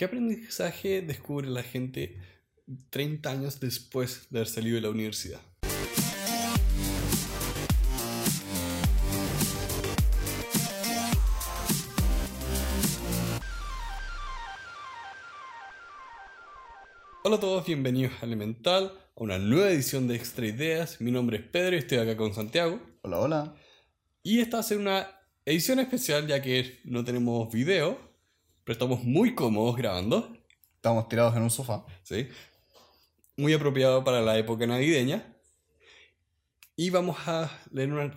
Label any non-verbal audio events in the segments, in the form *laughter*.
¿Qué aprendizaje descubre la gente 30 años después de haber salido de la universidad? Hola a todos, bienvenidos a Elemental, a una nueva edición de Extra Ideas. Mi nombre es Pedro y estoy acá con Santiago. Hola, hola. Y esta va a ser una edición especial ya que no tenemos video, pero estamos muy cómodos grabando. Estamos tirados en un sofá. ¿sí? Muy apropiado para la época navideña. Y vamos a leer una-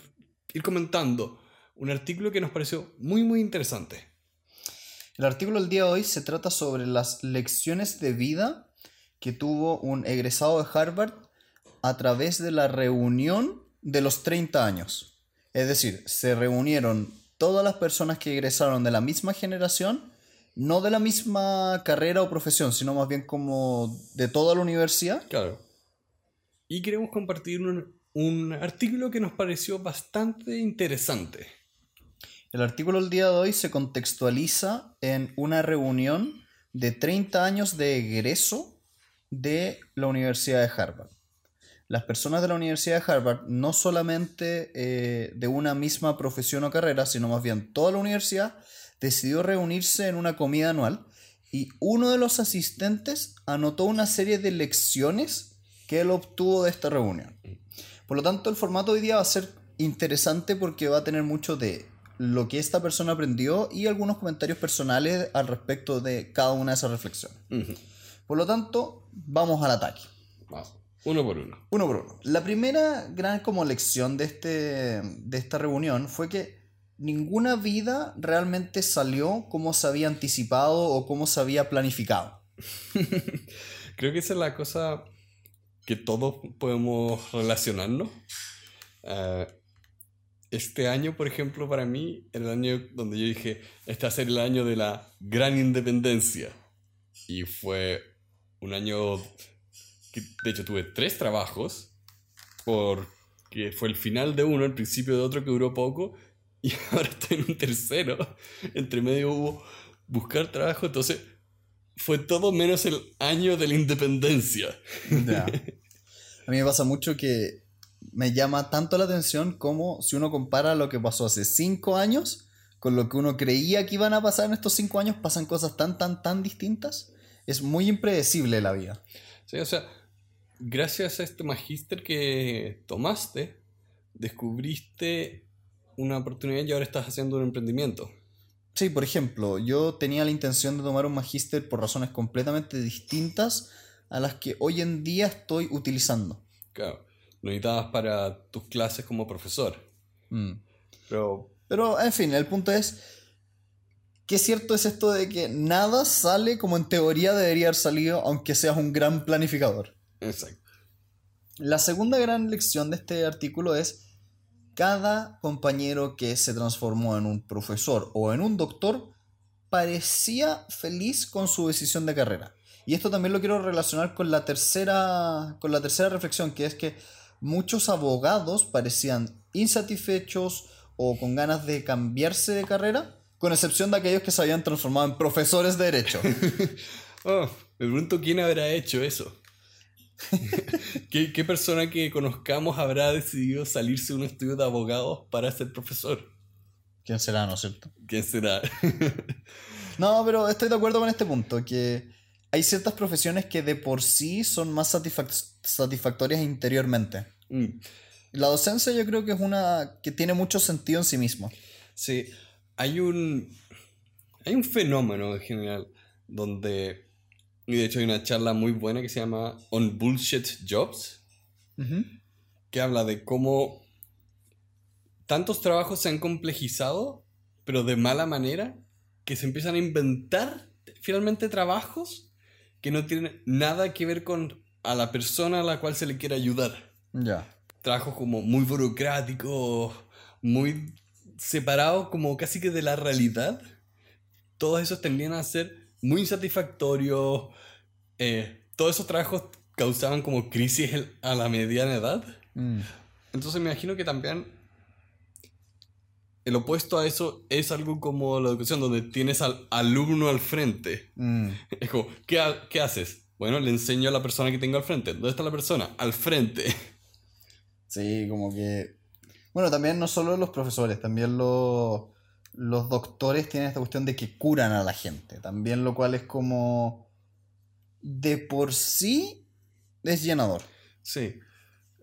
ir comentando un artículo que nos pareció muy muy interesante. El artículo del día de hoy se trata sobre las lecciones de vida que tuvo un egresado de Harvard a través de la reunión de los 30 años. Es decir, se reunieron todas las personas que egresaron de la misma generación, no de la misma carrera o profesión, sino más bien como de toda la universidad. Claro. Y queremos compartir un, un artículo que nos pareció bastante interesante. El artículo del día de hoy se contextualiza en una reunión de 30 años de egreso de la Universidad de Harvard. Las personas de la Universidad de Harvard, no solamente eh, de una misma profesión o carrera, sino más bien toda la universidad, decidió reunirse en una comida anual y uno de los asistentes anotó una serie de lecciones que él obtuvo de esta reunión. Por lo tanto, el formato hoy día va a ser interesante porque va a tener mucho de lo que esta persona aprendió y algunos comentarios personales al respecto de cada una de esas reflexiones. Por lo tanto, vamos al ataque. Vamos, uno por uno. Uno por uno. La primera gran como lección de, este, de esta reunión fue que ninguna vida realmente salió como se había anticipado o como se había planificado. *laughs* Creo que esa es la cosa que todos podemos relacionarnos. Ah, este año, por ejemplo, para mí, el año donde yo dije, este va a ser el año de la gran independencia. Y fue un año que, de hecho, tuve tres trabajos, porque fue el final de uno, el principio de otro que duró poco, y *laughs* ahora estoy en un tercero. Entre medio hubo buscar trabajo, entonces fue todo menos el año de la independencia. *laughs* A mí me pasa mucho que me llama tanto la atención como si uno compara lo que pasó hace cinco años con lo que uno creía que iban a pasar en estos cinco años, pasan cosas tan, tan, tan distintas. Es muy impredecible la vida. Sí, o sea, gracias a este magíster que tomaste, descubriste una oportunidad y ahora estás haciendo un emprendimiento. Sí, por ejemplo, yo tenía la intención de tomar un magíster por razones completamente distintas a las que hoy en día estoy utilizando. Claro, lo necesitabas para tus clases como profesor. Mm. Pero, Pero, en fin, el punto es, ¿qué cierto es esto de que nada sale como en teoría debería haber salido, aunque seas un gran planificador? exacto. La segunda gran lección de este artículo es, cada compañero que se transformó en un profesor o en un doctor parecía feliz con su decisión de carrera. Y esto también lo quiero relacionar con la tercera, con la tercera reflexión, que es que muchos abogados parecían insatisfechos o con ganas de cambiarse de carrera, con excepción de aquellos que se habían transformado en profesores de derecho. *laughs* Oh, me pregunto quién habrá hecho eso. ¿Qué, ¿Qué persona que conozcamos habrá decidido salirse de un estudio de abogados para ser profesor? ¿Quién será, no es cierto? ¿Quién será? *laughs* No, pero estoy de acuerdo con este punto, que hay ciertas profesiones que de por sí son más satisfac- satisfactorias interiormente. Mm. La docencia yo creo que es una que tiene mucho sentido en sí mismo. Sí, hay un, hay un fenómeno en general donde, y de hecho hay una charla muy buena que se llama On Bullshit Jobs, que habla de cómo tantos trabajos se han complejizado, pero de mala manera, que se empiezan a inventar finalmente trabajos que no tienen nada que ver con a la persona a la cual se le quiere ayudar Ya. trabajos como muy burocráticos, muy separados como casi que de la realidad. Todos esos tendían a ser muy insatisfactorios. eh, todos esos trabajos causaban como crisis a la mediana edad. Mm. Entonces me imagino que también el opuesto a eso es algo como la educación, donde tienes al alumno al frente. Mm. Es como, ¿qué, ha- qué haces? Bueno, le enseño a la persona que tengo al frente. ¿Dónde está la persona? Al frente. Sí, como que... Bueno, también no solo los profesores, también los, los doctores tienen esta cuestión de que curan a la gente. También lo cual es como... De por sí es llenador. Sí.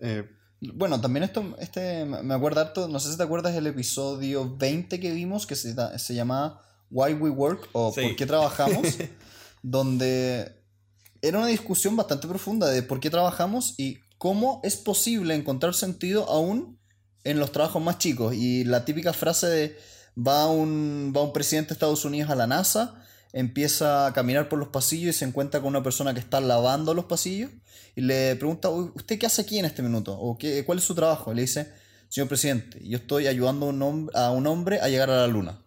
Eh, Bueno, también esto, este, me acuerdo harto, no sé si te acuerdas del episodio 20 que vimos, que se, se llamaba Why We Work o Sí. ¿Por qué trabajamos? *laughs* donde era una discusión bastante profunda de por qué trabajamos y cómo es posible encontrar sentido aún en los trabajos más chicos. Y la típica frase de va un, va un presidente de Estados Unidos a la NASA, empieza a caminar por los pasillos y se encuentra con una persona que está lavando los pasillos y le pregunta, "Uy, ¿usted qué hace aquí en este minuto? ¿O qué, cuál es su trabajo? Y le dice, señor presidente, yo estoy ayudando a un, hom- a un hombre a llegar a la luna.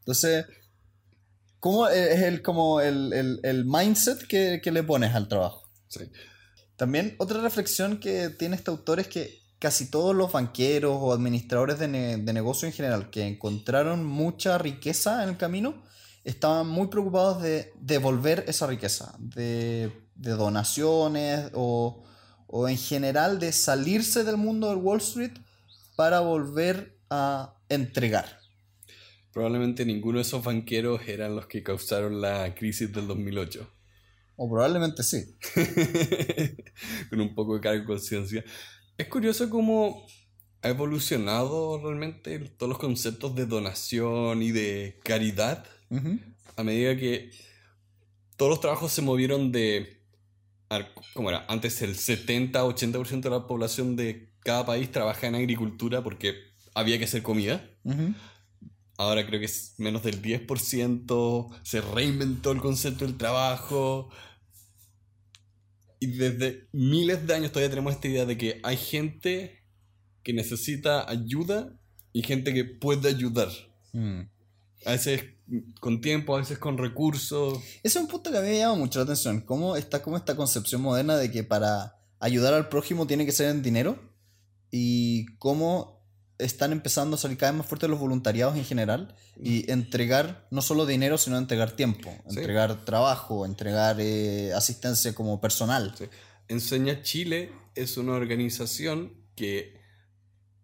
Entonces, ¿cómo es el, como el, el- el mindset que, que le pones al trabajo? sí. También otra reflexión que tiene este autor es que casi todos los banqueros o administradores de, ne- de negocio en general que encontraron mucha riqueza en el camino estaban muy preocupados de devolver esa riqueza, de, de donaciones o, o en general de salirse del mundo del Wall Street para volver a entregar. Probablemente ninguno de esos banqueros eran los que causaron la crisis del 2008. O probablemente sí. *laughs* Con un poco de cargo de conciencia. Es curioso cómo ha evolucionado realmente todos los conceptos de donación y de caridad a medida que todos los trabajos se movieron de, ¿cómo era? Antes el 70-80% de la población de cada país trabajaba en agricultura porque había que hacer comida. Ahora creo que es menos del 10%, se reinventó el concepto del trabajo. Y desde miles de años todavía tenemos esta idea de que hay gente que necesita ayuda y gente que puede ayudar. Mm. A veces con tiempo, a veces con recursos. Ese es un punto que a mí me llama mucho la atención. ¿Cómo está como esta concepción moderna de que para ayudar al prójimo tiene que ser en dinero? Y cómo están empezando a salir cada vez más fuertes los voluntariados en general y entregar no solo dinero, sino entregar tiempo, Sí. entregar trabajo, entregar eh, asistencia como personal. Sí. Enseña Chile es una organización que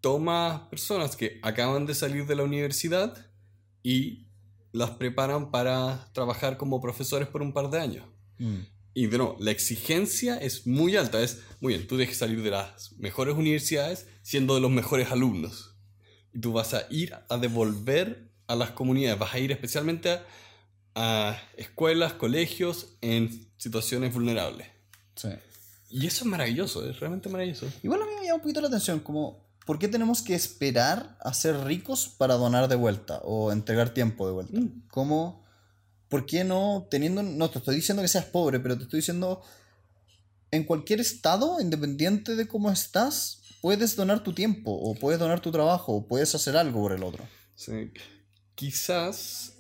toma personas que acaban de salir de la universidad y las preparan para trabajar como profesores por un par de años. Mm. Y de nuevo, la exigencia es muy alta. Es, muy bien, tú dejes salir de las mejores universidades siendo de los mejores alumnos. Y tú vas a ir a devolver a las comunidades. Vas a ir especialmente a, a escuelas, colegios en situaciones vulnerables. Sí. Y eso es maravilloso, es realmente maravilloso. Igual a mí me llama un poquito la atención, como, ¿por qué tenemos que esperar a ser ricos para donar de vuelta o entregar tiempo de vuelta? Mm. ¿Cómo, ¿Por qué no, teniendo, no te estoy diciendo que seas pobre, pero te estoy diciendo, en cualquier estado, independiente de cómo estás, puedes donar tu tiempo, o puedes donar tu trabajo, o puedes hacer algo por el otro. Sí. Quizás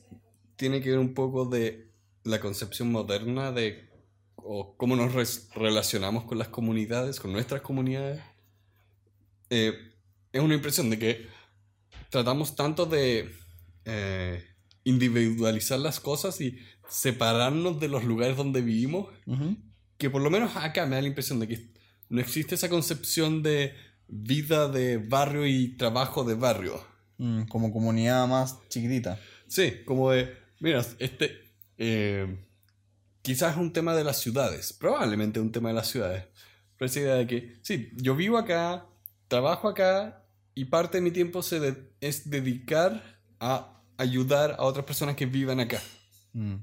tiene que ver un poco de la concepción moderna de o cómo nos relacionamos con las comunidades, con nuestras comunidades. Eh, es una impresión de que tratamos tanto de eh, individualizar las cosas y separarnos de los lugares donde vivimos que por lo menos acá me da la impresión de que no existe esa concepción de vida de barrio y trabajo de barrio. Mm, como comunidad más chiquitita. Sí, como de, mira, este eh, quizás es un tema de las ciudades, probablemente un tema de las ciudades. Pero esa idea de que, sí, yo vivo acá, trabajo acá y parte de mi tiempo se de- es dedicar a ayudar a otras personas que vivan acá. Mm.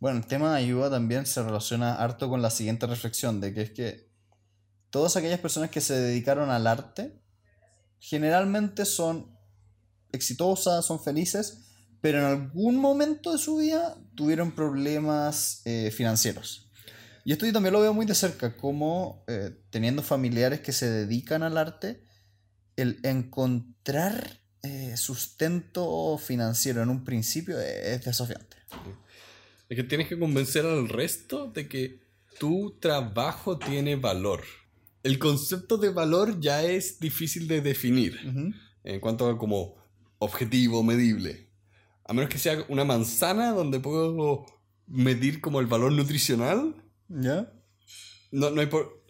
Bueno, el tema de ayuda también se relaciona harto con la siguiente reflexión, de que es que todas aquellas personas que se dedicaron al arte generalmente son exitosas, son felices, pero en algún momento de su vida tuvieron problemas eh, financieros. Y esto yo también lo veo muy de cerca, como eh, teniendo familiares que se dedican al arte, el encontrar eh, sustento financiero en un principio es desafiante. Es que tienes que convencer al resto de que tu trabajo tiene valor. El concepto de valor ya es difícil de definir. En cuanto a como objetivo, medible. A menos que sea una manzana donde puedo medir como el valor nutricional. ¿Ya? No, no, hay, por-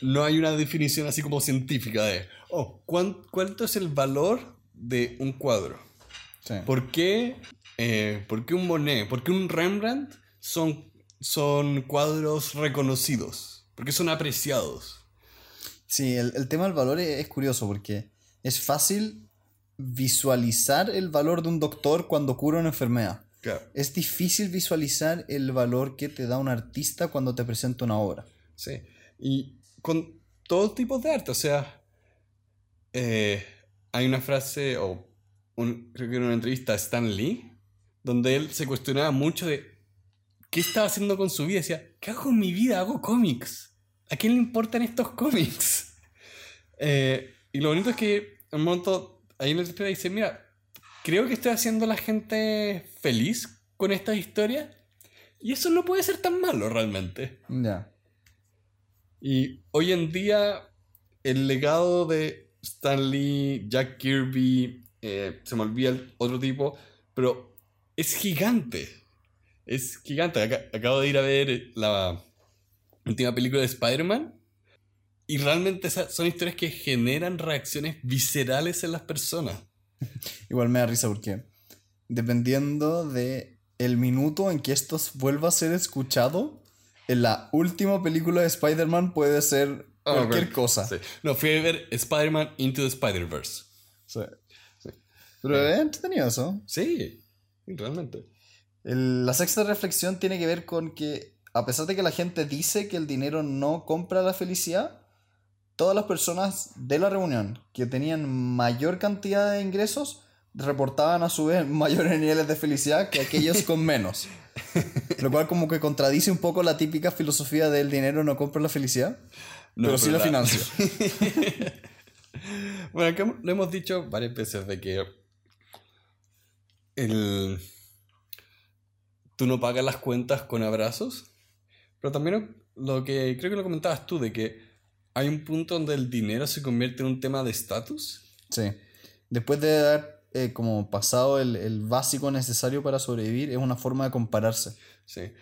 no hay una definición así como científica de, oh, ¿cuán- ¿cuánto es el valor de un cuadro? Sí. ¿Por qué, eh, por qué un Monet, por qué un Rembrandt son, son cuadros reconocidos? ¿Por qué son apreciados? Sí, el, el tema del valor es, es curioso porque es fácil visualizar el valor de un doctor cuando cura una enfermedad. Claro. Es difícil visualizar el valor que te da un artista cuando te presenta una obra. Sí. Y con todo tipo de arte, o sea, eh, hay una frase, o un- creo que era una entrevista a Stan Lee, donde él se cuestionaba mucho de qué estaba haciendo con su vida. Decía, ¿qué hago con mi vida? Hago cómics. ¿A quién le importan estos cómics? *laughs* Eh, y lo bonito es que en un momento, ahí en la entrevista dice, mira, creo que estoy haciendo a la gente feliz con estas historias. Y eso no puede ser tan malo realmente. Ya. Y hoy en día, el legado de Stan Lee, Jack Kirby, eh, se me olvida el otro tipo, pero es gigante. Es gigante. Aca- acabo de ir a ver la última película de Spider-Man. Y realmente son historias que generan reacciones viscerales en las personas. *laughs* Igual me da risa porque dependiendo de el minuto en que esto vuelva a ser escuchado, en la última película de Spider-Man puede ser cualquier ok. cosa. Sí. No, fui a ver Spider-Man Into the Spider-Verse. Sí. Pero es entretenido eso. Sí, realmente. El- la sexta reflexión tiene que ver con que, a pesar de que la gente dice que el dinero no compra la felicidad, todas las personas de la reunión que tenían mayor cantidad de ingresos reportaban a su vez *laughs* mayores niveles de felicidad que aquellos *laughs* con menos. Lo cual como que contradice un poco la típica filosofía del dinero no compra la felicidad, No, pero sí la pero la- financia. *laughs* Bueno, acá lo hemos dicho varias veces de que el... tú no pagas las cuentas con abrazos, pero también lo que creo que lo comentabas tú, de que hay un punto donde el dinero se convierte en un tema de estatus. Sí. Después de haber eh, como pasado el, el básico necesario para sobrevivir, es una forma de compararse. Sí.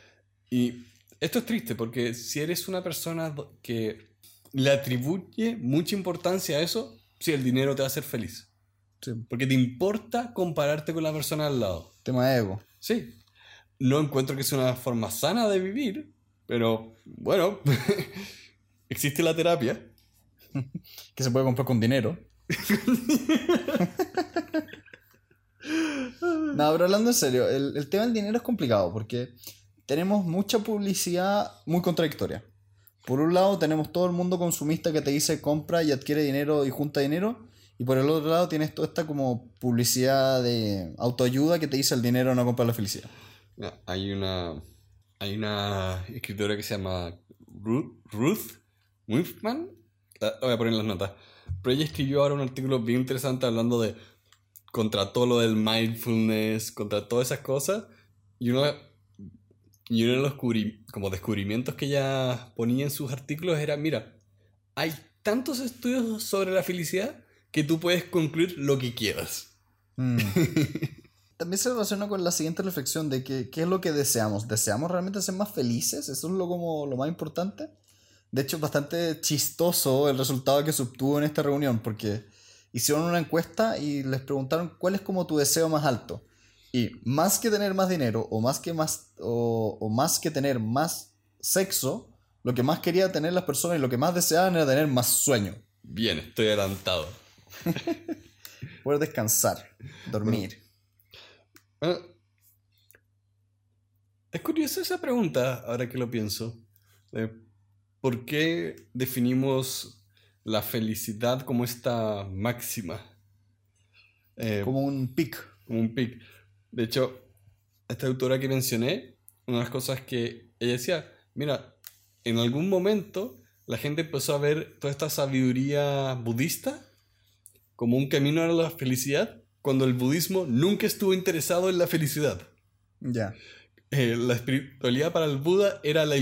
Y esto es triste porque si eres una persona que le atribuye mucha importancia a eso, sí, el dinero te va a hacer feliz. Sí. Porque te importa compararte con la persona al lado. Tema de ego. Sí. No encuentro que sea una forma sana de vivir, pero bueno, *laughs* existe la terapia. *laughs* que se puede comprar con dinero. *laughs* no, pero hablando en serio, el, el tema del dinero es complicado porque tenemos mucha publicidad muy contradictoria. Por un lado tenemos todo el mundo consumista que te dice compra y adquiere dinero y junta dinero. Y por el otro lado tienes toda esta como publicidad de autoayuda que te dice el dinero no compra la felicidad. Hay una, hay una escritora que se llama Ruth, Ruth Wiffman. La voy a poner las notas. Pero ella escribió ahora un artículo bien interesante hablando de contra todo lo del mindfulness, contra todas esas cosas. Y uno, y uno de los como descubrimientos que ella ponía en sus artículos era, mira, hay tantos estudios sobre la felicidad que tú puedes concluir lo que quieras. Mm. *laughs* También se relaciona con la siguiente reflexión de que qué es lo que deseamos. ¿Deseamos realmente ser más felices? Eso es lo, como, lo más importante. De hecho, es bastante chistoso el resultado que se obtuvo en esta reunión, porque hicieron una encuesta y les preguntaron cuál es como tu deseo más alto. Y más que tener más dinero o más que, más, o, o más que tener más sexo, lo que más quería tener las personas y lo que más deseaban era tener más sueño. Bien, estoy adelantado. *laughs* Poder descansar, dormir. Bueno, es curiosa esa pregunta, ahora que lo pienso. ¿Por qué definimos la felicidad como esta máxima? Eh, como un pic. como un pic. De hecho, esta autora que mencioné, una de las cosas que ella decía, mira, en algún momento la gente empezó a ver toda esta sabiduría budista como un camino a la felicidad, cuando el budismo nunca estuvo interesado en la felicidad. Ya. Eh, la espiritualidad para el Buda era la...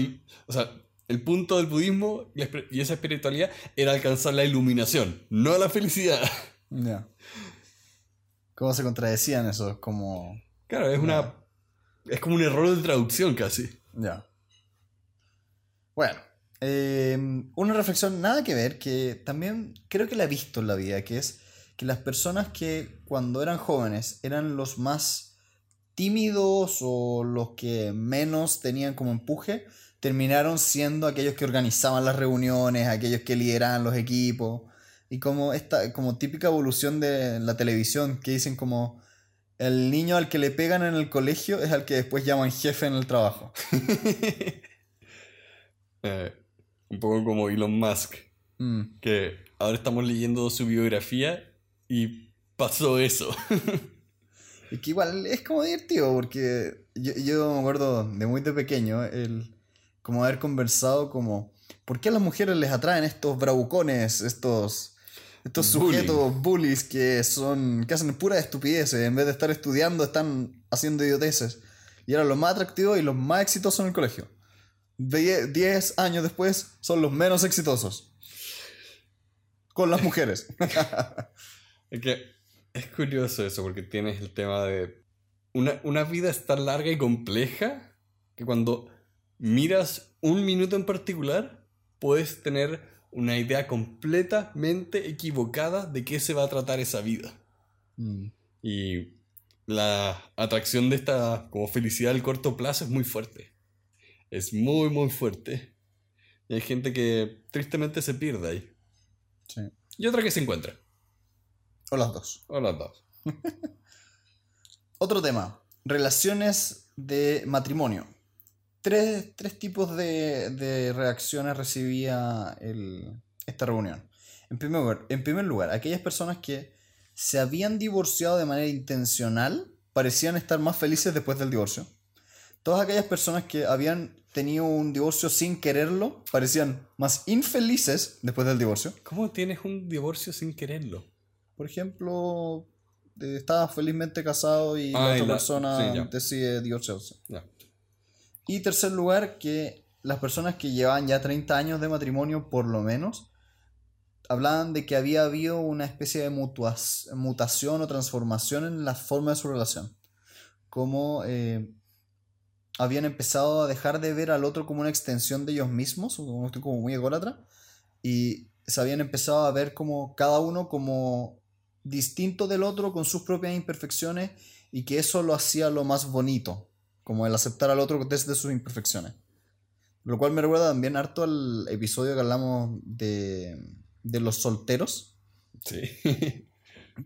O sea, el punto del budismo y esa espiritualidad era alcanzar la iluminación, no la felicidad. Ya. Cómo se contradecían esos, como... Claro, es una... Es como un error de traducción casi. Ya. Bueno, eh, una reflexión nada que ver, que también creo que la he visto en la vida, que es que las personas que cuando eran jóvenes eran los más tímidos o los que menos tenían como empuje, terminaron siendo aquellos que organizaban las reuniones, aquellos que lideraban los equipos. Y como esta como típica evolución de la televisión, que dicen como el niño al que le pegan en el colegio es al que después llaman jefe en el trabajo. *laughs* Eh, un poco como Elon Musk, Mm. que ahora estamos leyendo su biografía y pasó eso. *laughs* Y que igual es como divertido, porque yo, yo me acuerdo de muy de pequeño, el, como haber conversado como, ¿por qué a las mujeres les atraen estos bravucones, estos, estos Bullying. sujetos bullies que son, que hacen puras estupideces, en vez de estar estudiando están haciendo idioteces? Y eran los más atractivos y los más exitosos en el colegio. Die- Diez años después son los menos exitosos. Con las mujeres. *laughs* Es que es curioso eso, porque tienes el tema de. Una, una vida es tan larga y compleja que cuando miras un minuto en particular, puedes tener una idea completamente equivocada de qué se va a tratar esa vida. Mm. Y la atracción de esta como felicidad al corto plazo es muy fuerte. Es muy, muy fuerte. Y hay gente que tristemente se pierde ahí. Sí. Y otra que se encuentra. O las dos. O las dos. *laughs* Otro tema, relaciones de matrimonio. Tres, tres tipos de, de reacciones recibía el- esta reunión. En primer, lugar, en primer lugar, aquellas personas que se habían divorciado de manera intencional parecían estar más felices después del divorcio. Todas aquellas personas que habían tenido un divorcio sin quererlo parecían más infelices después del divorcio. ¿Cómo tienes un divorcio sin quererlo? Por ejemplo, eh, estabas felizmente casado y Ah, la y otra la- persona sí, decide divorciarse. Ya. Y tercer lugar, que las personas que llevaban ya 30 años de matrimonio, por lo menos, hablaban de que había habido una especie de mutación o transformación en la forma de su relación. Como eh, habían empezado a dejar de ver al otro como una extensión de ellos mismos, como, como muy ególatra, y se habían empezado a ver como cada uno como distinto del otro con sus propias imperfecciones y que eso lo hacía lo más bonito, como el aceptar al otro desde sus imperfecciones. Lo cual me recuerda también harto al episodio que hablamos de, de los solteros. Sí. *laughs*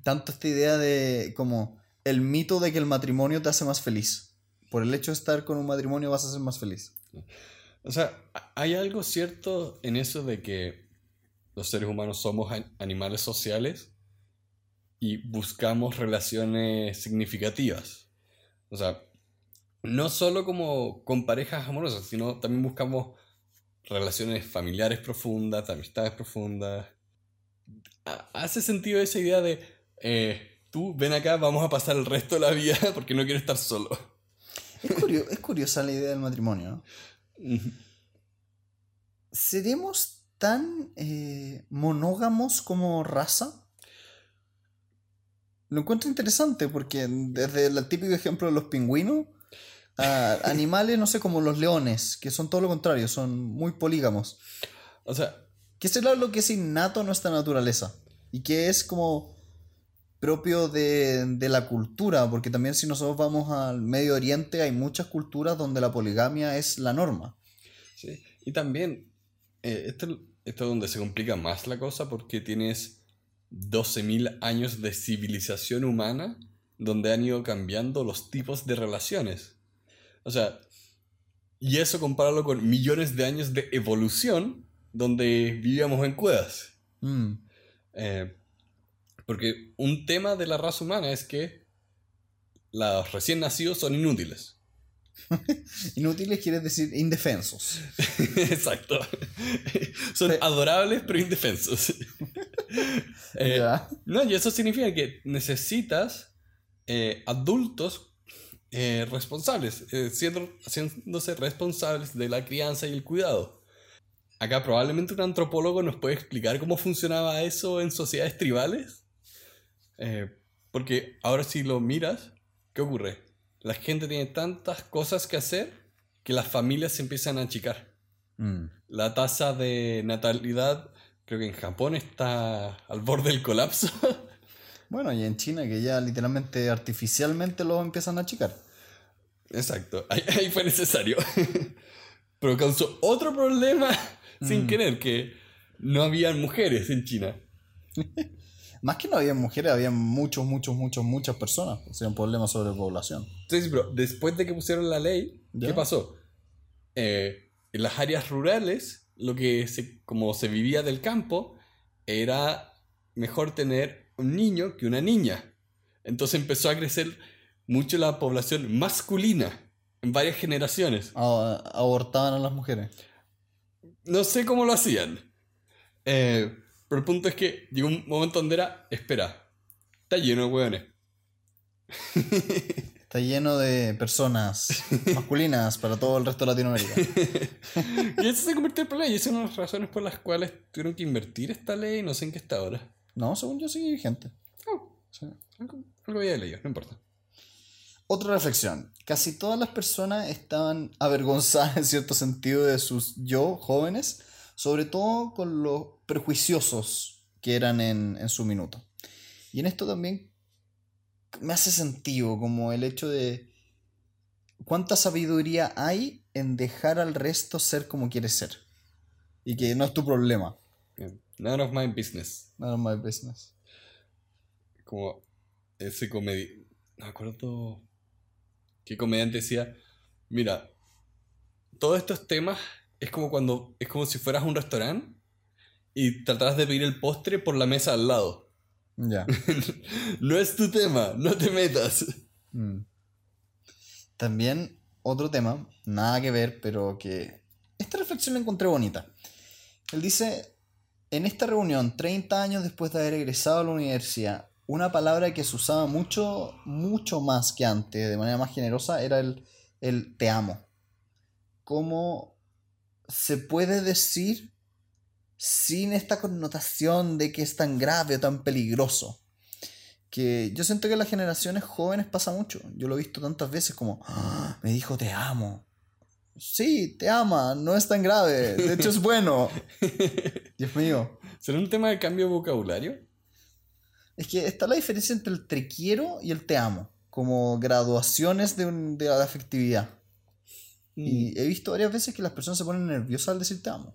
Tanto esta idea de como el mito de que el matrimonio te hace más feliz. Por el hecho de estar con un matrimonio vas a ser más feliz. o sea, hay algo cierto en eso de que los seres humanos somos an- animales sociales y buscamos relaciones significativas. O sea, no solo como con parejas amorosas, sino también buscamos relaciones familiares profundas, de amistades profundas. Ha- ¿Hace sentido esa idea de, eh, tú ven acá, vamos a pasar el resto de la vida *laughs* porque no quiero estar solo? Es, curio- es curiosa la idea del matrimonio. ¿Seremos tan eh, monógamos como raza? Lo encuentro interesante porque desde el típico ejemplo de los pingüinos a animales, no sé, como los leones, que son todo lo contrario, son muy polígamos. O sea, Que es lo que es innato a nuestra naturaleza y que es como propio de, de la cultura, porque también si nosotros vamos al Medio Oriente hay muchas culturas donde la poligamia es la norma. Sí, y también, eh, esto, esto es donde se complica más la cosa porque tienes 12.000 años de civilización humana donde han ido cambiando los tipos de relaciones. O sea, y eso compáralo con millones de años de evolución donde vivíamos en cuevas. Mm. Eh, porque un tema de la raza humana es que los recién nacidos son inútiles. *laughs* Inútiles quiere decir indefensos. *laughs* Exacto. Son adorables pero indefensos. *laughs* Eh, no, y eso significa que necesitas eh, adultos eh, responsables, eh, siendo, haciéndose responsables de la crianza y el cuidado. Acá probablemente un antropólogo nos puede explicar cómo funcionaba eso en sociedades tribales. Eh, Porque ahora si lo miras, ¿qué ocurre? La gente tiene tantas cosas que hacer que las familias se empiezan a achicar. Mm. La tasa de natalidad, creo que en Japón está al borde del colapso. *laughs* Bueno, y en China que ya literalmente artificialmente lo empiezan a achicar. Exacto, ahí, ahí fue necesario. Pero causó otro problema sin querer, que no habían mujeres en China. *laughs* Más que no había mujeres, había muchos, muchos, muchos, muchas personas. O sea, un problema sobre población. Entonces, pero después de que pusieron la ley, ¿qué Ya. pasó? Eh, en las áreas rurales, lo que se, como se vivía del campo, era mejor tener un niño que una niña. Entonces empezó a crecer mucho la población masculina en varias generaciones. Abortaban a las mujeres. No sé cómo lo hacían. Eh, pero el punto es que llegó un momento donde era, espera, está lleno de hueones. *laughs* Está lleno de personas masculinas para todo el resto de Latinoamérica. *laughs* Y eso se convirtió en problema y esa es una de las razones por las cuales tuvieron que invertir esta ley, no sé en qué está ahora. No, según yo sigue vigente. Oh, Sí. algo, algo había leído, no importa. Otra reflexión. Casi todas las personas estaban avergonzadas *laughs* en cierto sentido de sus yo jóvenes, sobre todo con los prejuiciosos que eran en, en su minuto. Y en esto también me hace sentido como el hecho de cuánta sabiduría hay en dejar al resto ser como quieres ser. Y que no es tu problema. Bien. None of my business. None of my business. Como ese comediante. No me acuerdo qué comediante decía. Mira, todos estos temas es como cuando. Es como si fueras a un restaurante y trataras de pedir el postre por la mesa al lado. Ya. *laughs* no es tu tema, no te metas. Mm. También otro tema, nada que ver, pero que esta reflexión la encontré bonita. Él dice, en esta reunión, 30 años después de haber egresado a la universidad, una palabra que se usaba mucho, mucho más que antes, de manera más generosa, era el, el te amo. ¿Cómo se puede decir sin esta connotación de que es tan grave o tan peligroso? que yo siento que en las generaciones jóvenes pasa mucho. Yo lo he visto tantas veces como, "Ah, me dijo te amo. Sí, te ama, no es tan grave, de hecho es bueno. *laughs* Dios mío. ¿Será un tema de cambio de vocabulario? Es que está la diferencia entre el te quiero y el te amo, como graduaciones de, un- de la afectividad. Y he visto varias veces que las personas se ponen nerviosas al decir te amo.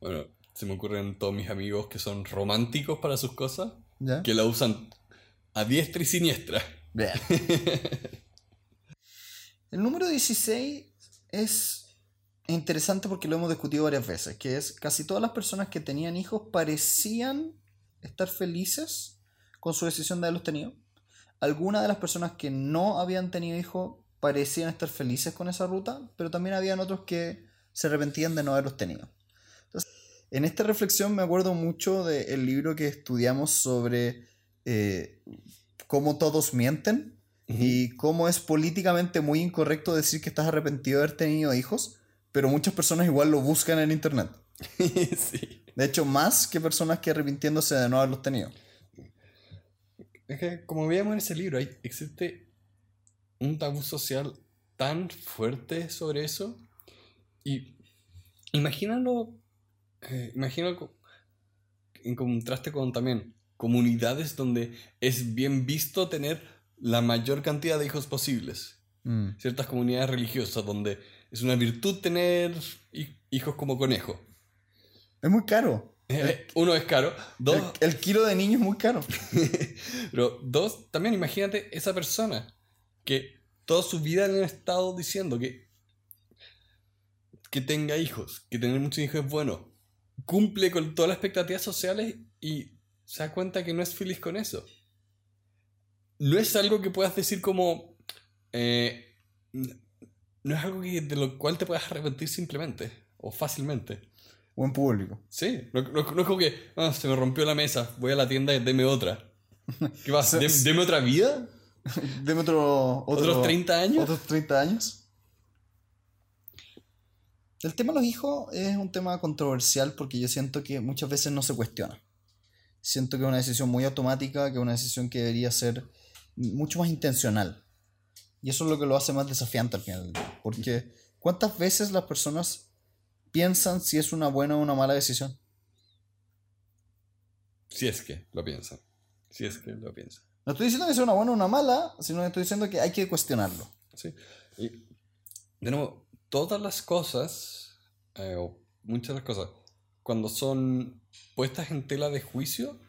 Bueno, se me ocurren todos mis amigos que son románticos para sus cosas, ¿Ya? que la usan a diestra y siniestra. *laughs* El número 16 es interesante porque lo hemos discutido varias veces, que es casi todas las personas que tenían hijos parecían estar felices con su decisión de haberlos tenido. Algunas de las personas que no habían tenido hijos parecían estar felices con esa ruta, pero también habían otros que se arrepentían de no haberlos tenido. En esta reflexión me acuerdo mucho del libro que estudiamos sobre eh, cómo todos mienten y cómo es políticamente muy incorrecto decir que estás arrepentido de haber tenido hijos, pero muchas personas igual lo buscan en internet. *laughs* sí. De hecho, más que personas que arrepintiéndose de no haberlos tenido. Es que, como veíamos en ese libro, hay, existe un tabú social tan fuerte sobre eso. Y imagínalo, eh, imagínalo en contraste con también comunidades donde es bien visto tener la mayor cantidad de hijos posibles. Mm. Ciertas comunidades religiosas donde es una virtud tener hi- hijos como conejo. Es muy caro. *laughs* Eh, Uno es caro, dos, El, el kilo de niño es muy caro. *laughs* Pero dos, también imagínate esa persona que toda su vida le han estado diciendo que, que tenga hijos, que tener muchos hijos es bueno. Cumple con todas las expectativas sociales y se da cuenta que no es feliz con eso. No es algo que puedas decir como... eh, no es algo que, de lo cual te puedas arrepentir simplemente o fácilmente. O en público. Sí, no, no- no es como que "Ah, se me rompió la mesa, voy a la tienda y deme otra. ¿Qué vas? *laughs* Se- ¿Dem- ¿Deme otra vida? *laughs* Deme otro, otro- ¿Otros 30 años? ¿Otros 30 años? El tema de los hijos es un tema controversial porque yo siento que muchas veces no se cuestiona. siento que es una decisión muy automática, que es una decisión que debería ser mucho más intencional. Y eso es lo que lo hace más desafiante al final. Porque ¿cuántas veces las personas piensan si es una buena o una mala decisión? Si es que lo piensan. Si es que lo piensan. No estoy diciendo que sea una buena o una mala, sino que estoy diciendo que hay que cuestionarlo. Sí. Y, de nuevo, todas las cosas, eh, o muchas de las cosas, cuando son puestas en tela de juicio,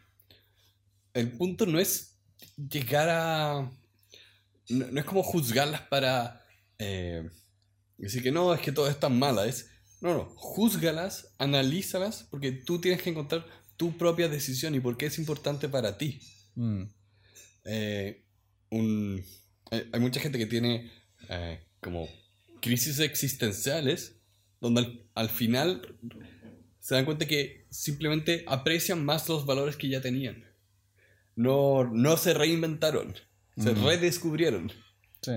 el punto no es llegar a... No, es como juzgarlas para eh, decir que no, es que todo es tan mala. Es, no, no, juzgalas, analízalas, porque tú tienes que encontrar tu propia decisión y por qué es importante para ti. Mm. Eh, un, hay, hay mucha gente que tiene eh, como crisis existenciales, donde al, al final se dan cuenta que simplemente aprecian más los valores que ya tenían. No, no se reinventaron, se Mm. redescubrieron. Sí.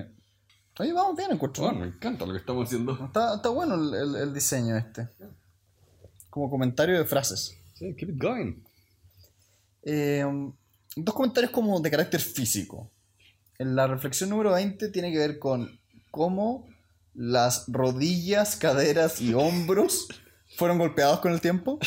Oye, vamos bien, encuentro. Bueno, me encanta lo que estamos haciendo. Está, está bueno el, el- el diseño este. Como comentario de frases. Sí, keep it going. Eh, dos comentarios como de carácter físico. En la reflexión número 20 tiene que ver con cómo las rodillas, caderas y hombros *laughs* fueron golpeados con el tiempo.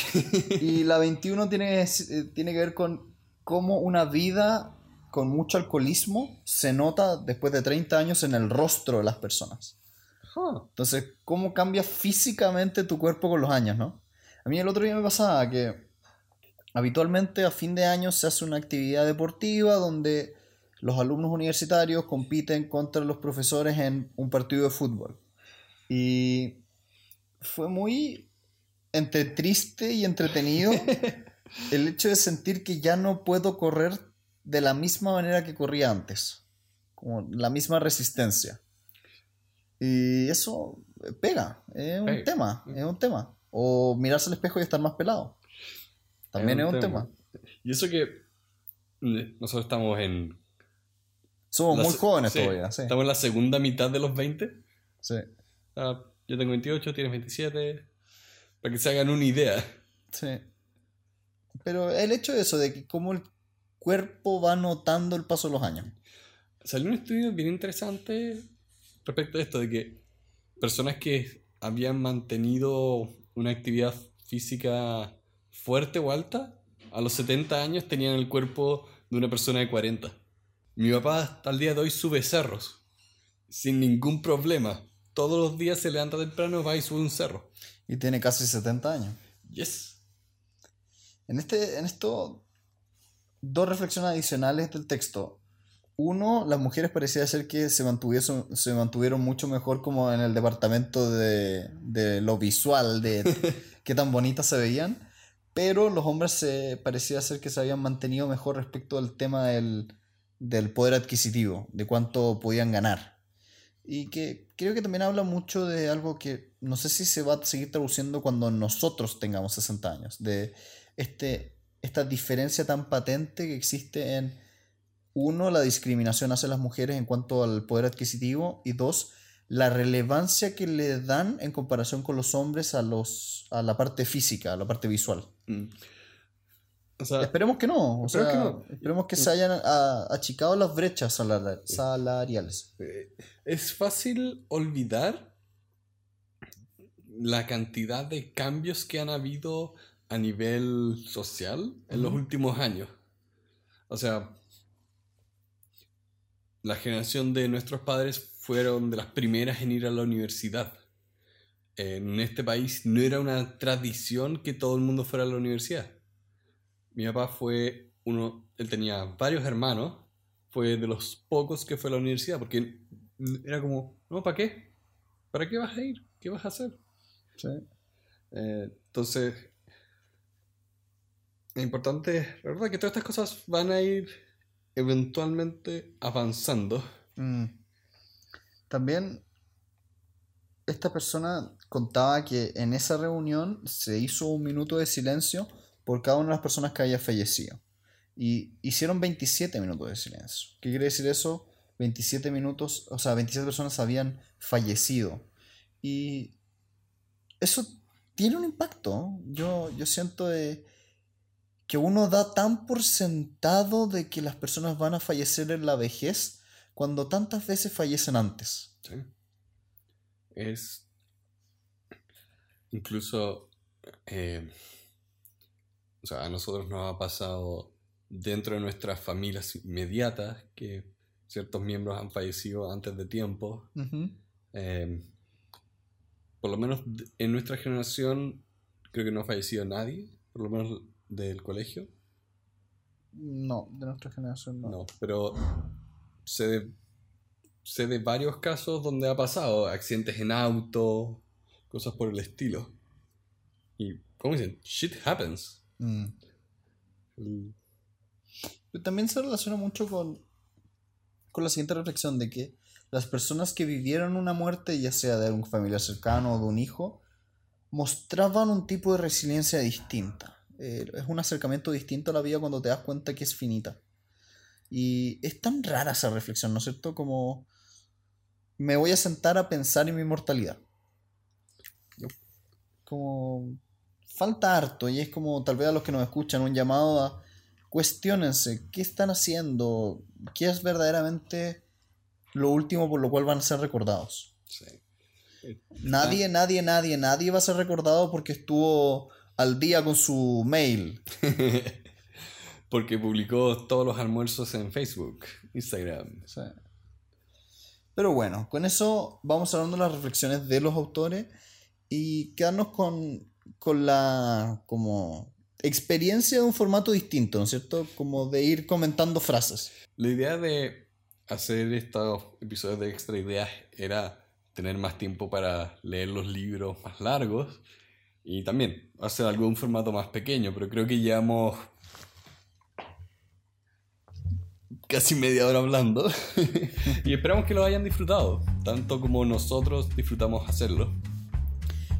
Y la 21 tiene, eh, tiene que ver con cómo una vida con mucho alcoholismo se nota después de 30 años en el rostro de las personas. Huh. Entonces, ¿cómo cambia físicamente tu cuerpo con los años, no? A mí el otro día me pasaba que habitualmente a fin de año se hace una actividad deportiva donde los alumnos universitarios compiten contra los profesores en un partido de fútbol. Y fue muy entre triste y entretenido *laughs* el hecho de sentir que ya no puedo correr de la misma manera que corría antes, como la misma resistencia. Y eso pega, es un tema, es un tema. O mirarse al espejo y estar más pelado. También es un, tema. Y eso que mm, nosotros estamos en... Somos la muy jóvenes sí, todavía, sí. Estamos en la segunda mitad de los 20. sí. Ah, yo tengo 28, tienes 27. Para que se hagan una idea. Sí. Pero el hecho de eso, de que cómo el cuerpo va notando el paso de los años. Salió un estudio bien interesante respecto a esto, de que personas que habían mantenido una actividad física fuerte o alta, a los 70 años tenían el cuerpo de una persona de 40. Mi papá hasta el día de hoy sube cerros, sin ningún problema. Todos los días se levanta temprano, va y sube un cerro. Y tiene casi 70 años. Yes. En, este, en esto, dos reflexiones adicionales del texto. Uno, las mujeres parecía ser que se mantuvieron, se mantuvieron mucho mejor como en el departamento de, de lo visual, de *laughs* qué tan bonitas se veían, pero los hombres se parecía ser que se habían mantenido mejor respecto al tema del, del poder adquisitivo, de cuánto podían ganar. Y que creo que también habla mucho de algo que no sé si se va a seguir traduciendo cuando nosotros tengamos 60 años, de este, esta diferencia tan patente que existe en, uno, la discriminación hacia las mujeres en cuanto al poder adquisitivo, y dos, la relevancia que le dan en comparación con los hombres a, los, a la parte física, a la parte visual. Mm. O sea, Esperemos que no, o Esperemos sea, que no. esperemos que se hayan a- achicado las brechas salar- salariales. Eh, Es fácil olvidar la cantidad de cambios que han habido a nivel social en los últimos años. O sea, la generación de nuestros padres fueron de las primeras en ir a la universidad. En este país no era una tradición que todo el mundo fuera a la universidad. Mi papá fue uno, él tenía varios hermanos, fue de los pocos que fue a la universidad, porque era como, no, ¿para qué? ¿Para qué vas a ir? ¿Qué vas a hacer? Eh, entonces, es importante, la verdad, que todas estas cosas van a ir eventualmente avanzando. Mm. También esta persona contaba que en esa reunión se hizo un minuto de silencio por cada una de las personas que había fallecido. Y hicieron 27 minutos de silencio. ¿Qué quiere decir eso? 27 minutos, o sea, 27 personas habían fallecido. Y eso tiene un impacto. Yo, yo siento de que uno da tan por sentado de que las personas van a fallecer en la vejez cuando tantas veces fallecen antes. Sí. Es. Incluso. eh, o sea, a nosotros nos ha pasado dentro de nuestras familias inmediatas que ciertos miembros han fallecido antes de tiempo. Eh, por lo menos en nuestra generación, creo que no ha fallecido nadie, por lo menos del colegio. No, de nuestra generación no. No, pero sé de, sé de varios casos donde ha pasado accidentes en auto, cosas por el estilo. Y, ¿cómo dicen? Shit happens. Mm. Pero También se relaciona mucho con, con la siguiente reflexión de que las personas que vivieron una muerte, ya sea de un familiar cercano o de un hijo, mostraban un tipo de resiliencia distinta. Eh, es un acercamiento distinto a la vida cuando te das cuenta que es finita. Y es tan rara esa reflexión, ¿no es cierto? Como me voy a sentar a pensar en mi mortalidad. Como falta harto y es como tal vez a los que nos escuchan un llamado a cuestionense qué están haciendo, qué es verdaderamente lo último por lo cual van a ser recordados. sí. Nadie, nadie, nadie, nadie va a ser recordado porque estuvo al día con su mail. *laughs* Porque publicó todos los almuerzos en Facebook, Instagram. Sí. Pero bueno, con eso vamos hablando de las reflexiones de los autores y quedarnos con, con la como experiencia de un formato distinto, ¿no es cierto? Como de ir comentando frases. La idea de hacer estos episodios de extra ideas era tener más tiempo para leer los libros más largos y también hacer un formato más pequeño, pero creo que llevamos casi media hora hablando *laughs* y esperamos que lo hayan disfrutado, tanto como nosotros disfrutamos hacerlo.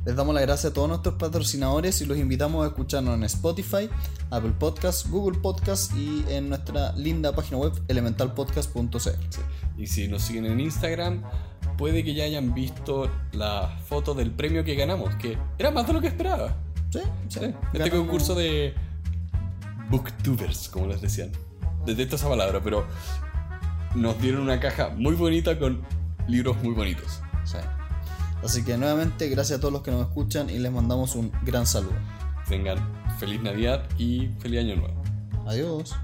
Les damos las gracias a todos nuestros patrocinadores y los invitamos a escucharnos en Spotify, Apple Podcasts, Google Podcasts y en nuestra linda página web elementalpodcast.cl. Sí. Y si nos siguen en Instagram, puede que ya hayan visto la foto del premio que ganamos, que era más de lo que esperaba. Sí, sí. Sí, este concurso de booktubers, como les decían. Detesto esa palabra, pero nos dieron una caja muy bonita con libros muy bonitos. Sí. Así que nuevamente gracias a todos los que nos escuchan y les mandamos un gran saludo. Tengan feliz Navidad y feliz Año Nuevo. Adiós.